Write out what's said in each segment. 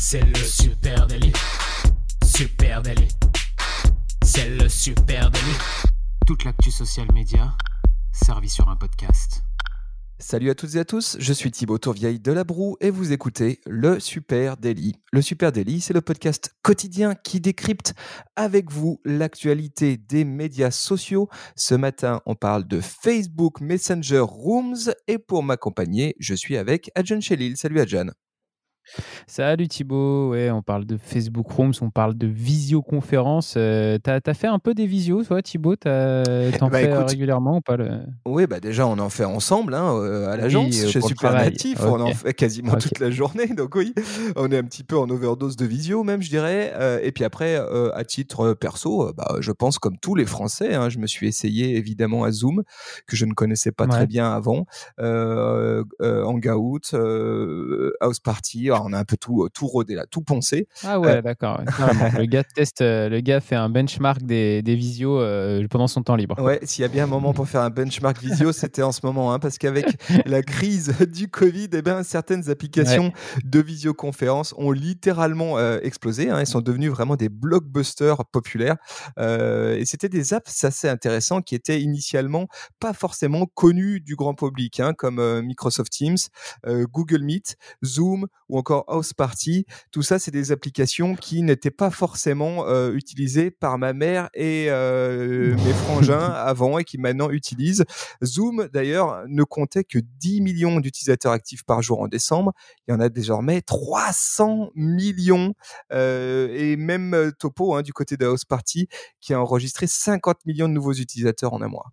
C'est le super délit. Super délit. C'est le super délit. Toute l'actu social média servie sur un podcast. Salut à toutes et à tous, je suis Thibaut Tourvieille de La Broue et vous écoutez le Super Daily. Le Super Daily, c'est le podcast quotidien qui décrypte avec vous l'actualité des médias sociaux. Ce matin, on parle de Facebook Messenger Rooms et pour m'accompagner, je suis avec Adjan Chelil. Salut Adjan. Salut Thibaut, ouais, on parle de Facebook Rooms, on parle de visioconférence. Euh, t'as as fait un peu des visios, toi Thibaut? T'en bah, fais euh, régulièrement ou pas Oui, bah déjà on en fait ensemble hein, euh, à l'agence, chez Super Natif, on en fait quasiment toute la journée, donc oui, on est un petit peu en overdose de visio même, je dirais. et puis après, à titre perso, bah, je pense comme tous les Français, hein, je me suis essayé évidemment à Zoom, que je ne connaissais pas très bien avant, Hangout, House Party, on a un peu tout, euh, tout rodé là, tout poncé. Ah ouais, euh, d'accord. le gars teste, euh, le gars fait un benchmark des, des visios pendant son temps libre. Ouais, s'il y a bien un moment pour faire un benchmark visio, c'était en ce moment, hein, parce qu'avec la crise du Covid, eh ben, certaines applications de visioconférence ont littéralement explosé. Hein, elles sont devenues vraiment des blockbusters populaires. et c'était des apps assez intéressants qui étaient initialement pas forcément connus du grand public, hein, comme Microsoft Teams, Google Meet, Zoom ou encore House Party. Tout ça, c'est des applications qui n'étaient pas forcément euh, utilisées par ma mère et euh, mes frangins avant et qui maintenant utilisent. Zoom, d'ailleurs, ne comptait que 10 millions d'utilisateurs actifs par jour en décembre. Il y en a désormais 300 millions. Euh, et même Topo, hein, du côté de House Party, qui a enregistré 50 millions de nouveaux utilisateurs en un mois.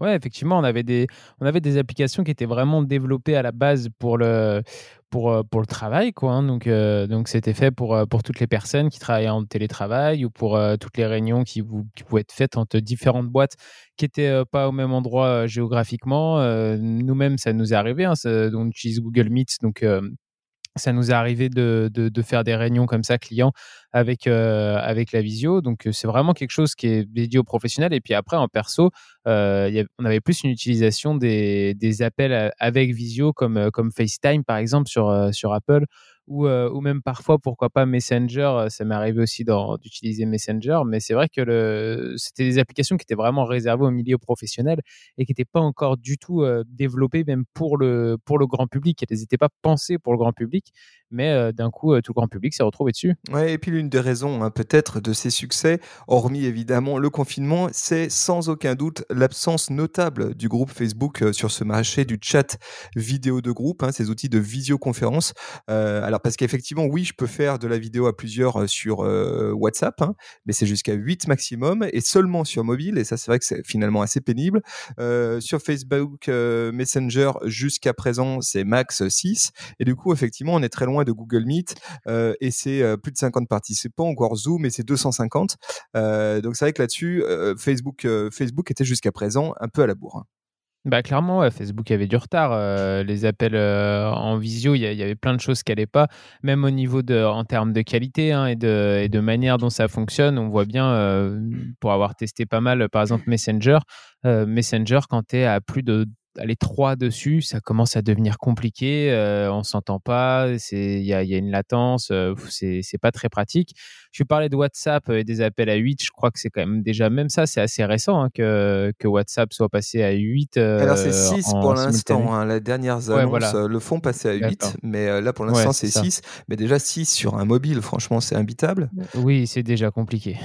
Ouais, effectivement, on avait des, on avait des applications qui étaient vraiment développées à la base pour le, pour, euh, pour le travail. Quoi, hein. Donc, euh, donc c'était fait pour, euh, pour toutes les personnes qui travaillaient en télétravail ou pour toutes les réunions qui, pouvaient être faites entre différentes boîtes qui n'étaient pas au même endroit géographiquement. Nous-mêmes, ça nous est arrivé. Hein, on utilise Google Meet, donc ça nous est arrivé de, faire des réunions comme ça clients avec, avec la visio. Donc, c'est vraiment quelque chose qui est dédié aux professionnels. Et puis après, en perso, on avait plus une utilisation des, appels avec visio comme, FaceTime, par exemple, sur Apple ou, euh, ou même parfois, pourquoi pas Messenger. Euh, ça m'est arrivé aussi d'utiliser Messenger, mais c'est vrai que c'était des applications qui étaient vraiment réservées au milieu professionnel et qui n'étaient pas encore du tout euh, développées même pour le, pour le grand public. Elles n'étaient pas pensées pour le grand public, mais d'un coup, tout le grand public s'est retrouvé dessus. Ouais, et puis l'une des raisons hein, peut-être de ces succès, hormis évidemment le confinement, c'est sans aucun doute l'absence notable du groupe Facebook sur ce marché du chat vidéo de groupe, hein, ces outils de visioconférence. alors parce qu'effectivement, oui, je peux faire de la vidéo à plusieurs euh, sur euh, WhatsApp, hein, mais c'est jusqu'à 8 maximum et seulement sur mobile. Et ça, c'est vrai que c'est finalement assez pénible. Euh, sur Facebook Messenger, jusqu'à présent, c'est max 6. Et du coup, effectivement, on est très loin de Google Meet et c'est plus de 50 participants, encore Zoom et c'est 250. donc c'est vrai que là-dessus, Facebook, Facebook était jusqu'à présent un peu à la bourre. Bah clairement, Facebook avait du retard. Euh, les appels euh, en visio, il y, avait plein de choses qui n'allaient pas, même au niveau de, en termes de qualité hein, et, de, et, de, manière dont ça fonctionne. On voit bien, euh, pour avoir testé pas mal, par exemple Messenger, Messenger, quand tu es à plus de les trois dessus, ça commence à devenir compliqué. Euh, on s'entend pas, il y a, y a, une latence, euh, c'est pas très pratique. Je parlais de WhatsApp et des appels à 8. Je crois que c'est quand même déjà, même ça, c'est assez récent hein, que, que WhatsApp soit passé à 8. Euh, Alors c'est 6 pour l'instant. Hein. La dernière annonce euh, le font passer à 8, mais là pour l'instant c'est 6. Mais déjà 6 sur un mobile, franchement, c'est imbitable. Oui, c'est déjà compliqué.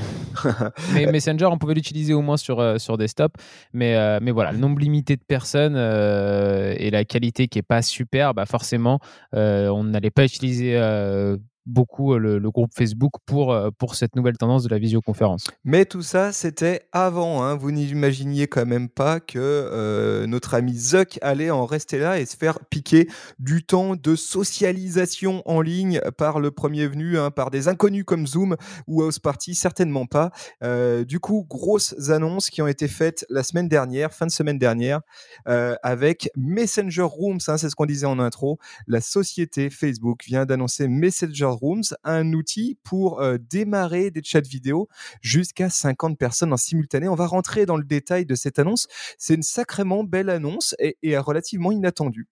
mais Messenger, on pouvait l'utiliser au moins sur, sur desktop. Mais, mais voilà, le nombre limité de personnes euh, et la qualité qui est pas super, bah forcément, euh, on n'allait pas utiliser euh, beaucoup le, groupe Facebook pour, pour cette nouvelle tendance de la visioconférence. Mais tout ça, c'était avant. Hein. Vous n'imaginiez quand même pas que notre ami Zuck allait en rester là et se faire piquer du temps de socialisation en ligne par le premier venu, hein, par des inconnus comme Zoom ou House Party, certainement pas. du coup, grosses annonces qui ont été faites la semaine dernière, fin de semaine dernière, avec Messenger Rooms, hein, c'est ce qu'on disait en intro. La société Facebook vient d'annoncer Messenger Rooms, un outil pour euh, démarrer des chats vidéo jusqu'à 50 personnes en simultané. On va rentrer dans le détail de cette annonce. C'est une sacrément belle annonce et, et relativement inattendue.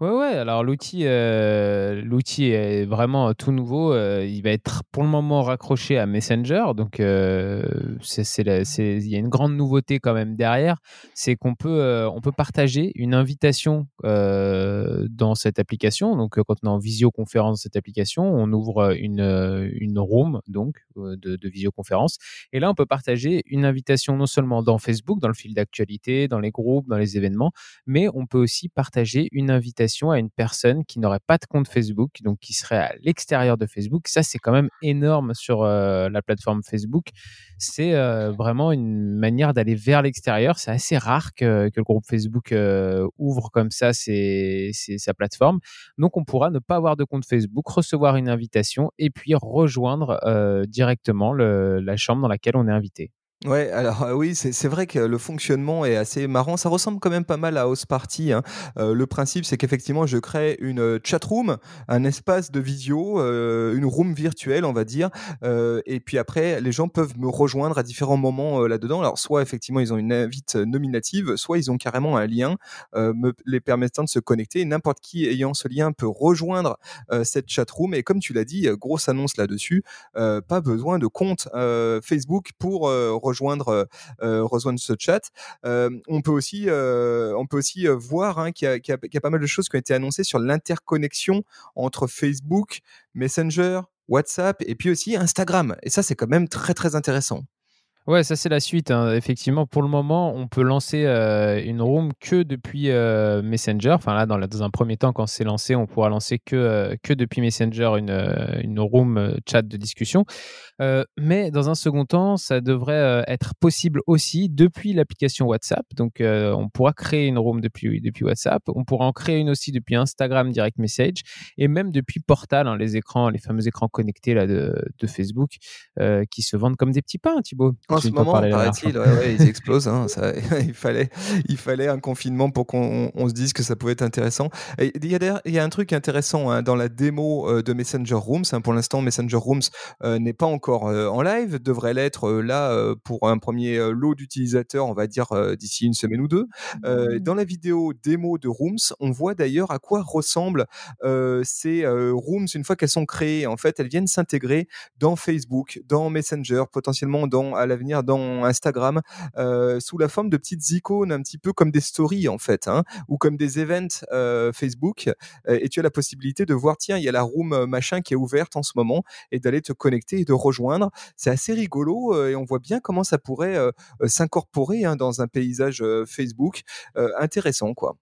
Ouais, ouais. Alors l'outil, euh, l'outil est vraiment tout nouveau. Euh, il va être pour le moment raccroché à Messenger. Donc euh, il y a une grande nouveauté quand même derrière, c'est qu'on peut, on peut partager une invitation dans cette application. Donc quand on est en visioconférence cette application, on ouvre une, une room donc de, de visioconférence. Et là, on peut partager une invitation non seulement dans Facebook, dans le fil d'actualité, dans les groupes, dans les événements, mais on peut aussi partager une invitation à une personne qui n'aurait pas de compte Facebook, donc qui serait à l'extérieur de Facebook. Ça, c'est quand même énorme sur euh, la plateforme Facebook. C'est euh, vraiment une manière d'aller vers l'extérieur. C'est assez rare que, que, le groupe Facebook euh, ouvre comme ça c'est sa plateforme. Donc, on pourra ne pas avoir de compte Facebook, recevoir une invitation et puis rejoindre directement la chambre dans laquelle on est invité. Ouais, alors euh, oui, c'est vrai que le fonctionnement est assez marrant. Ça ressemble quand même pas mal à House Party. Hein. Euh, le principe, c'est qu'effectivement, je crée une euh, chat room, un espace de visio, une room virtuelle, on va dire. et puis après, les gens peuvent me rejoindre à différents moments là-dedans. Alors, soit effectivement, ils ont une invite nominative, soit ils ont carrément un lien me, les permettant de se connecter. N'importe qui ayant ce lien peut rejoindre cette chat room. Et comme tu l'as dit, grosse annonce là-dessus, pas besoin de compte Facebook pour rejoindre, euh, rejoindre ce chat. Euh, on peut aussi, euh, on peut aussi voir hein, qu'il y, y, a pas mal de choses qui ont été annoncées sur l'interconnexion entre Facebook, Messenger, WhatsApp et puis aussi Instagram. Et ça, c'est quand même très très intéressant. Ouais, ça c'est la suite. Hein. Effectivement, pour le moment, on peut lancer euh, une room que depuis euh, Messenger. Enfin là, dans, un premier temps, quand c'est lancé, on pourra lancer que, euh, que depuis Messenger une, une room chat de discussion. mais dans un second temps, ça devrait être possible aussi depuis l'application WhatsApp. Donc, on pourra créer une room depuis, depuis WhatsApp. On pourra en créer une aussi depuis Instagram Direct Message et même depuis Portal, hein, les écrans, les fameux écrans connectés là de, de Facebook, qui se vendent comme des petits pains, Thibaut. En ce moment, paraît-il, ouais, ils explosent. Hein, ça, il, fallait, il fallait un confinement pour qu'on on se dise que ça pouvait être intéressant. il, y a il y a un truc intéressant hein, dans la démo euh, de Messenger Rooms. Hein, pour l'instant, Messenger Rooms euh, n'est pas encore euh, en live, devrait l'être là pour un premier lot d'utilisateurs, on va dire d'ici une semaine ou deux. dans la vidéo démo de Rooms, on voit d'ailleurs à quoi ressemblent ces Rooms une fois qu'elles sont créées. En fait, elles viennent s'intégrer dans Facebook, dans Messenger, potentiellement dans à l'avenir dans Instagram euh, sous la forme de petites icônes, un petit peu comme des stories en fait, hein, ou comme des events euh, Facebook. Euh, et tu as la possibilité de voir, tiens, il y a la room machin qui est ouverte en ce moment, et d'aller te connecter et de rejoindre. C'est assez rigolo et on voit bien comment ça pourrait s'incorporer hein, dans un paysage Facebook intéressant, quoi.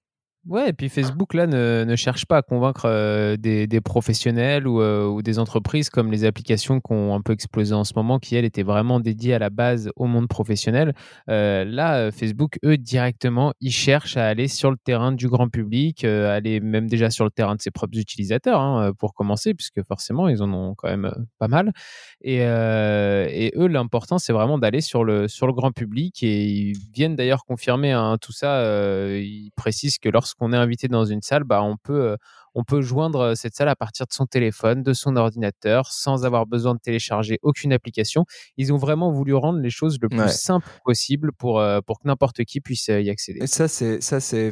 Ouais, et puis Facebook, là, ne, ne cherche pas à convaincre euh, des, des, professionnels ou, euh, ou, des entreprises comme les applications qui ont un peu explosé en ce moment, qui, elles, étaient vraiment dédiées à la base au monde professionnel. Euh, là, Facebook, eux, directement, ils cherchent à aller sur le terrain du grand public, aller même déjà sur le terrain de ses propres utilisateurs, hein, pour commencer, puisque forcément, ils en ont quand même pas mal. Et, et eux, l'important, c'est vraiment d'aller sur le, sur le grand public. Et ils viennent d'ailleurs confirmer hein, tout ça. ils précisent que lorsque qu'on est invité dans une salle, bah, on peut, euh, on peut joindre cette salle à partir de son téléphone, de son ordinateur, sans avoir besoin de télécharger aucune application. Ils ont vraiment voulu rendre les choses le plus simple possible pour, pour que n'importe qui puisse y accéder. Ça, c'est ça, c'est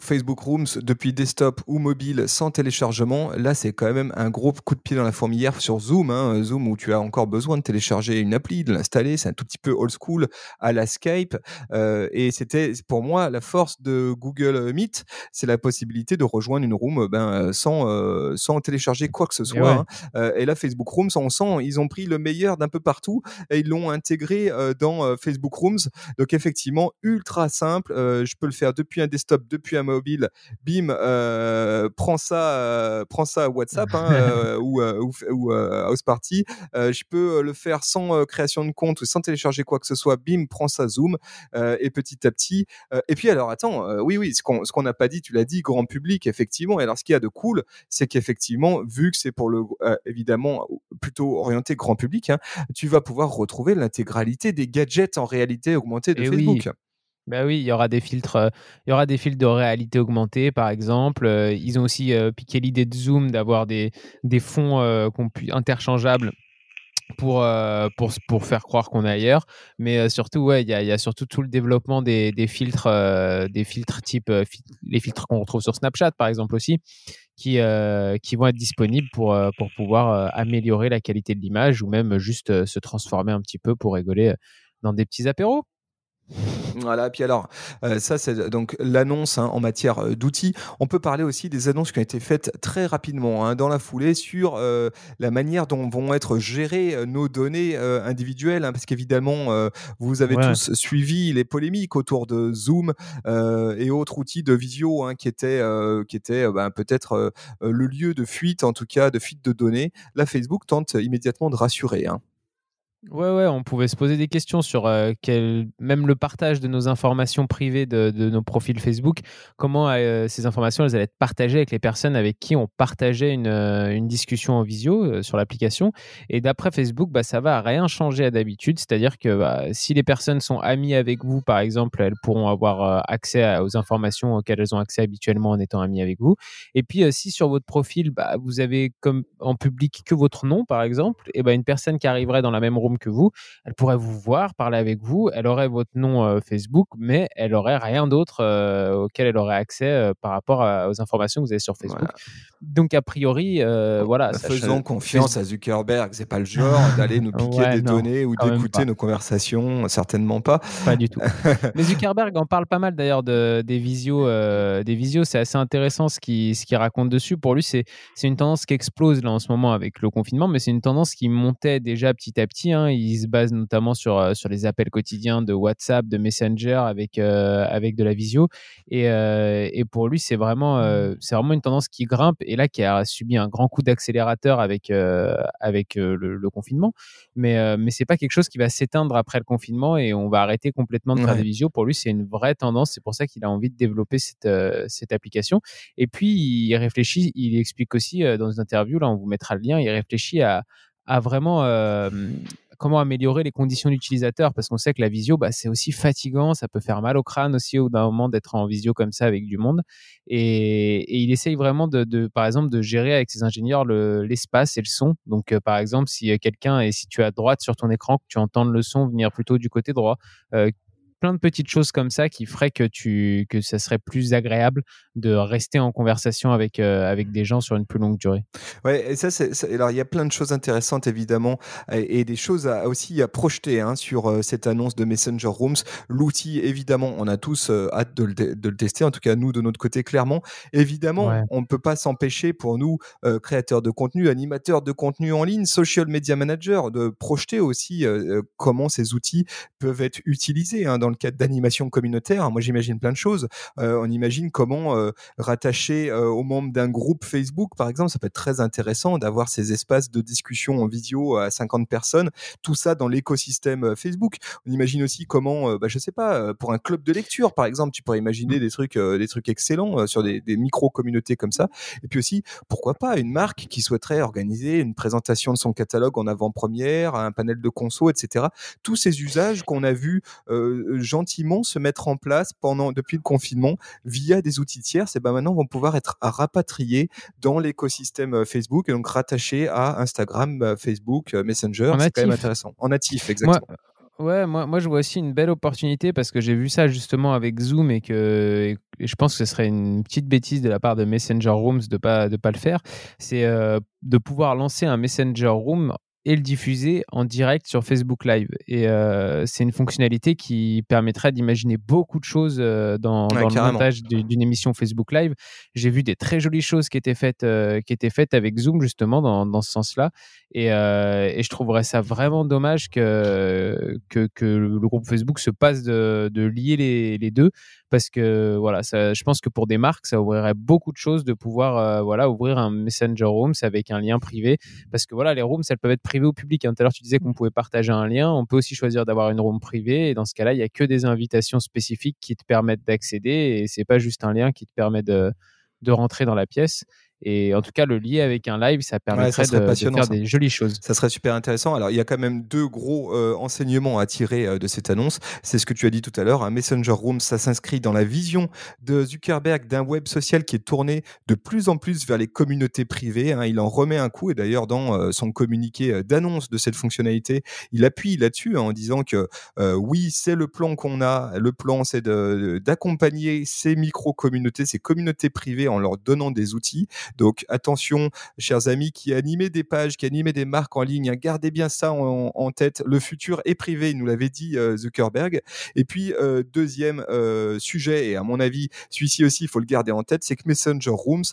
Facebook Rooms depuis desktop ou mobile sans téléchargement. Là, c'est quand même un gros coup de pied dans la fourmilière sur Zoom. Hein. Zoom où tu as encore besoin de télécharger une appli, de l'installer. C'est un tout petit peu old school à la Skype. et c'était pour moi la force de Google Meet, c'est la possibilité de rejoindre une room ben, euh, sans, euh, sans télécharger quoi que ce soit. Et, hein. euh, et là, Facebook Rooms, on sent, ils ont pris le meilleur d'un peu partout et ils l'ont intégré dans Facebook Rooms. Donc effectivement, ultra simple. je peux le faire depuis un desktop, depuis un mobile. Bim, prends ça, prends ça à WhatsApp hein, ou, ou, ou House Party. je peux le faire sans création de compte ou sans télécharger quoi que ce soit. Bim, prends ça Zoom et petit à petit. et puis alors attends, oui oui, ce qu'on n'a pas dit, tu l'as dit, grand public effectivement. Et alors ce qu'il y a de cool, c'est qu'effectivement, vu que c'est pour le euh, évidemment plutôt orienté grand public, hein, tu vas pouvoir retrouver l'intégralité des gadgets en réalité augmentée de Facebook. Oui. Bah oui, il y aura des filtres, euh, il y aura des filtres de réalité augmentée, par exemple. Euh, ils ont aussi piqué l'idée de Zoom d'avoir des, des fonds interchangeables pour, pour, pour faire croire qu'on est ailleurs. Mais surtout, ouais, il y a, y a, surtout tout le développement des, des filtres, des filtres type les filtres qu'on retrouve sur Snapchat, par exemple aussi, qui, qui vont être disponibles pour, pour pouvoir améliorer la qualité de l'image ou même juste se transformer un petit peu pour rigoler dans des petits apéros. Voilà, puis alors, euh, ça c'est donc l'annonce hein, en matière euh, d'outils. On peut parler aussi des annonces qui ont été faites très rapidement hein, dans la foulée sur euh, la manière dont vont être gérées nos données individuelles, hein, parce qu'évidemment, vous avez tous suivi les polémiques autour de Zoom et autres outils de visio qui étaient, qui étaient ben, peut-être le lieu de fuite, en tout cas de fuite de données. Là, Facebook tente immédiatement de rassurer. Ouais, ouais, on pouvait se poser des questions sur euh, même le partage de nos informations privées de, nos profils Facebook, comment euh, ces informations elles allaient être partagées avec les personnes avec qui on partageait une, euh, discussion en visio sur l'application. Et d'après Facebook, bah, ça va rien changer à d'habitude, c'est-à-dire que bah, si les personnes sont amies avec vous, par exemple, elles pourront avoir accès aux informations auxquelles elles ont accès habituellement en étant amies avec vous. Et puis, si sur votre profil, bah, vous avez comme en public que votre nom, par exemple, et bah, une personne qui arriverait dans la même que vous. Elle pourrait vous voir, parler avec vous. Elle aurait votre nom euh, Facebook, mais elle aurait rien d'autre euh, auquel elle aurait accès euh, par rapport aux informations que vous avez sur Facebook. Donc a priori, voilà. Bah, faisons confiance à Zuckerberg. C'est pas le genre d'aller nous piquer des données ou d'écouter nos conversations. Certainement pas. Pas du tout. mais Zuckerberg en parle pas mal d'ailleurs de, des visios. des visios, c'est assez intéressant ce qu'il ce raconte dessus. Pour lui, c'est une tendance qui explose là en ce moment avec le confinement, mais c'est une tendance qui montait déjà petit à petit. Hein il se base notamment sur, euh, sur les appels quotidiens de WhatsApp, de Messenger avec, euh, avec de la visio. Et, euh, et pour lui, c'est vraiment, c'est vraiment une tendance qui grimpe et là qui a subi un grand coup d'accélérateur avec, avec le, confinement. Mais, mais c'est pas quelque chose qui va s'éteindre après le confinement et on va arrêter complètement de faire des visios. Pour lui, c'est une vraie tendance. C'est pour ça qu'il a envie de développer cette, cette application. Et puis, il réfléchit, il explique aussi dans une interview, là, on vous mettra le lien, il réfléchit à, à vraiment comment améliorer les conditions d'utilisateur parce qu'on sait que la visio, bah, c'est aussi fatigant, ça peut faire mal au crâne aussi au d'un moment d'être en visio comme ça avec du monde. Et, il essaye vraiment de, par exemple, de gérer avec ses ingénieurs l'espace et le son. Donc, euh, par exemple, si euh, quelqu'un et si tu es à droite sur ton écran, que tu entends le son venir plutôt du côté droit, euh, plein de petites choses comme ça qui feraient que tu que ça serait plus agréable de rester en conversation avec euh, avec des gens sur une plus longue durée. Ouais, et ça c'est alors il y a plein de choses intéressantes évidemment et, des choses à, aussi à projeter hein, sur euh, cette annonce de Messenger Rooms. L'outil évidemment, on a tous euh, hâte de le, de le, tester en tout cas nous de notre côté clairement. Évidemment, on ne peut pas s'empêcher pour nous créateurs de contenu, animateurs de contenu en ligne, social media manager de projeter aussi comment ces outils peuvent être utilisés hein, dans dans le cadre d'animation communautaire, moi j'imagine plein de choses. Euh, on imagine comment euh, rattacher euh, aux membres d'un groupe Facebook, par exemple, ça peut être très intéressant d'avoir ces espaces de discussion en visio à 50 personnes, tout ça dans l'écosystème Facebook. On imagine aussi comment, bah, je sais pas, pour un club de lecture, par exemple, tu pourrais imaginer mmh. des trucs, des trucs excellents sur des, des micro-communautés comme ça. Et puis aussi, pourquoi pas une marque qui souhaiterait organiser une présentation de son catalogue en avant-première, un panel de conso, etc. Tous ces usages qu'on a vus gentiment se mettre en place pendant depuis le confinement via des outils tiers. C'est ben maintenant vont pouvoir être rapatriés dans l'écosystème euh, Facebook et donc rattachés à Instagram, euh, Facebook, euh, Messenger. C'est quand même intéressant. En natif, exactement. Ouais, moi, moi je vois aussi une belle opportunité parce que j'ai vu ça justement avec Zoom et que je pense que ce serait une petite bêtise de la part de Messenger Rooms de pas de pas le faire. C'est de pouvoir lancer un Messenger Room et le diffuser en direct sur Facebook Live. Et euh, c'est une fonctionnalité qui permettrait d'imaginer beaucoup de choses euh, dans, le montage d'une émission Facebook Live. J'ai vu des très jolies choses qui étaient faites, euh, qui étaient faites avec Zoom justement dans, dans ce sens-là. Et, et, je trouverais ça vraiment dommage que, que, que le groupe Facebook se passe de, de lier les, les, deux parce que voilà, ça, je pense que pour des marques, ça ouvrirait beaucoup de choses de pouvoir voilà ouvrir un Messenger Rooms avec un lien privé parce que voilà, les rooms, elles peuvent être privées au public. Hein. Tout à l'heure, tu disais qu'on mmh. pouvait partager un lien. On peut aussi choisir d'avoir une room privée. Et dans ce cas-là, il n'y a que des invitations spécifiques qui te permettent d'accéder. Et c'est pas juste un lien qui te permet de, de rentrer dans la pièce. Et en tout cas, le lier avec un live, ça permettrait de, faire des jolies choses. Ça serait super intéressant. Alors, il y a quand même deux gros euh, enseignements à tirer euh, de cette annonce. C'est ce que tu as dit tout à l'heure. Un Messenger Room, ça s'inscrit dans la vision de Zuckerberg d'un web social qui est tourné de plus en plus vers les communautés privées. Hein. Il en remet un coup et d'ailleurs, dans euh, son communiqué d'annonce de cette fonctionnalité, il appuie là-dessus hein, en disant que oui, c'est le plan qu'on a. Le plan, c'est d'accompagner ces micro-communautés, ces communautés privées en leur donnant des outils. Donc attention, chers amis qui animez des pages, qui animez des marques en ligne, hein, gardez bien ça en, tête. Le futur est privé, nous l'avait dit euh, Zuckerberg. Et puis euh, deuxième euh, sujet, et à mon avis celui-ci aussi il faut le garder en tête, c'est que Messenger Rooms,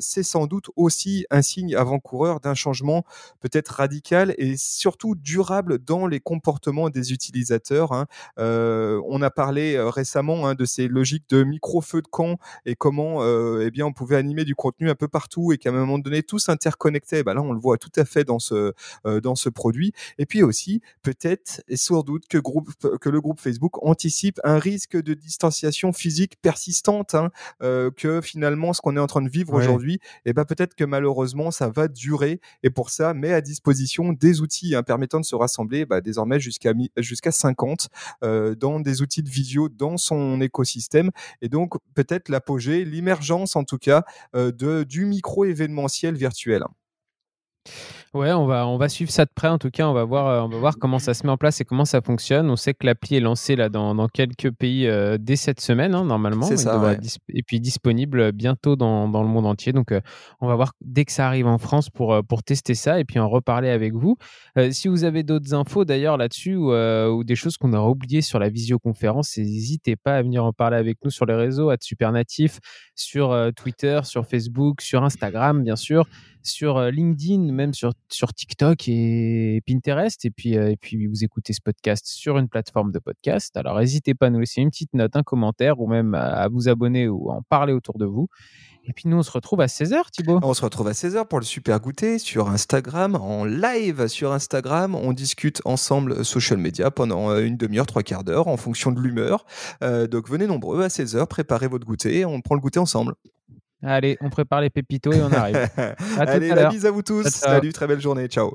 c'est sans doute aussi un signe avant-coureur d'un changement peut-être radical et surtout durable dans les comportements des utilisateurs. Hein. on a parlé récemment hein, de ces logiques de micro-feu de camp et comment eh bien on pouvait animer du contenu un peu partout et qu'à un moment donné tous interconnectés. Bah là, on le voit tout à fait dans ce euh, dans ce produit. Et puis aussi, peut-être et sans doute que groupe que le groupe Facebook anticipe un risque de distanciation physique persistante, hein, euh, que finalement ce qu'on est en train de vivre aujourd'hui, et eh ben peut-être que malheureusement ça va durer. Et pour ça, met à disposition des outils hein, permettant de se rassembler bah, désormais jusqu'à jusqu'à 50 euh, dans des outils de visio dans son écosystème. Et donc peut-être l'apogée, l'émergence en tout cas de du micro événementiel virtuel. Ouais, on va, on va suivre ça de près. En tout cas, on va voir, euh, on va voir comment ça se met en place et comment ça fonctionne. On sait que l'appli est lancée là dans, dans quelques pays euh, dès cette semaine, hein, normalement. C'est ça. Et puis disponible bientôt dans, dans le monde entier. Donc, euh, on va voir dès que ça arrive en France pour, pour tester ça et puis en reparler avec vous. si vous avez d'autres infos d'ailleurs là-dessus ou, ou, des choses qu'on aura oubliées sur la visioconférence, n'hésitez pas à venir en parler avec nous sur les réseaux, à Supernatif, sur Twitter, sur Facebook, sur Instagram, bien sûr sur LinkedIn, même sur, sur TikTok et Pinterest. Et puis, et puis, vous écoutez ce podcast sur une plateforme de podcast. Alors, n'hésitez pas à nous laisser une petite note, un commentaire ou même à, vous abonner ou à en parler autour de vous. Et puis nous, on se retrouve à 16h, Thibaut. On se retrouve à 16h pour le super goûter sur Instagram, en live sur Instagram. On discute ensemble social media pendant une demi-heure, trois quarts d'heure, en fonction de l'humeur. donc venez nombreux à 16h, préparez votre goûter, on prend le goûter ensemble. Allez, on prépare les pépitos et on arrive. Allez, la bise à vous tous. Salut, très belle journée. Ciao.